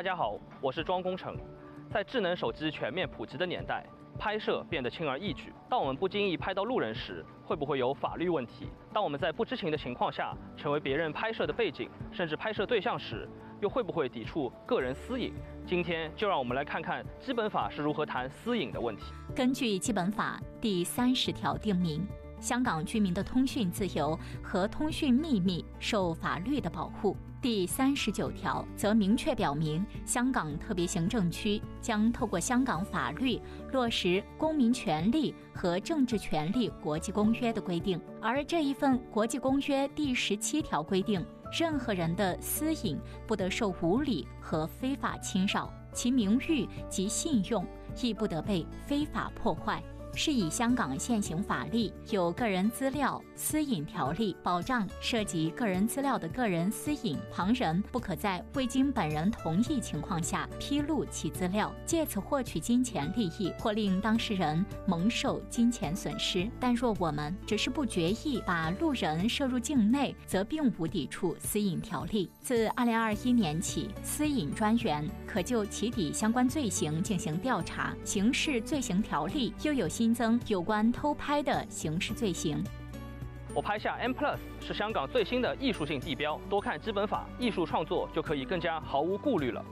大家好，我是庄工程。在智能手机全面普及的年代，拍摄变得轻而易举。当我们不经意拍到路人时，会不会有法律问题？当我们在不知情的情况下成为别人拍摄的背景，甚至拍摄对象时，又会不会抵触个人私隐？今天就让我们来看看基本法是如何谈私隐的问题。根据基本法第三十条定明。香港居民的通讯自由和通讯秘密受法律的保护。第三十九条则明确表明，香港特别行政区将透过香港法律落实《公民权利和政治权利国际公约》的规定。而这一份国际公约第十七条规定，任何人的私隐不得受无理和非法侵扰，其名誉及信用亦不得被非法破坏。是以香港现行法律有《个人资料私隐条例》，保障涉及个人资料的个人私隐，旁人不可在未经本人同意情况下披露其资料，借此获取金钱利益或令当事人蒙受金钱损失。但若我们只是不决意把路人摄入境内，则并无抵触私隐条例。自二零二一年起，私隐专员可就其底相关罪行进行调查。刑事罪行条例又有新。增有关偷拍的刑事罪行。我拍下 M Plus 是香港最新的艺术性地标，多看基本法，艺术创作就可以更加毫无顾虑了。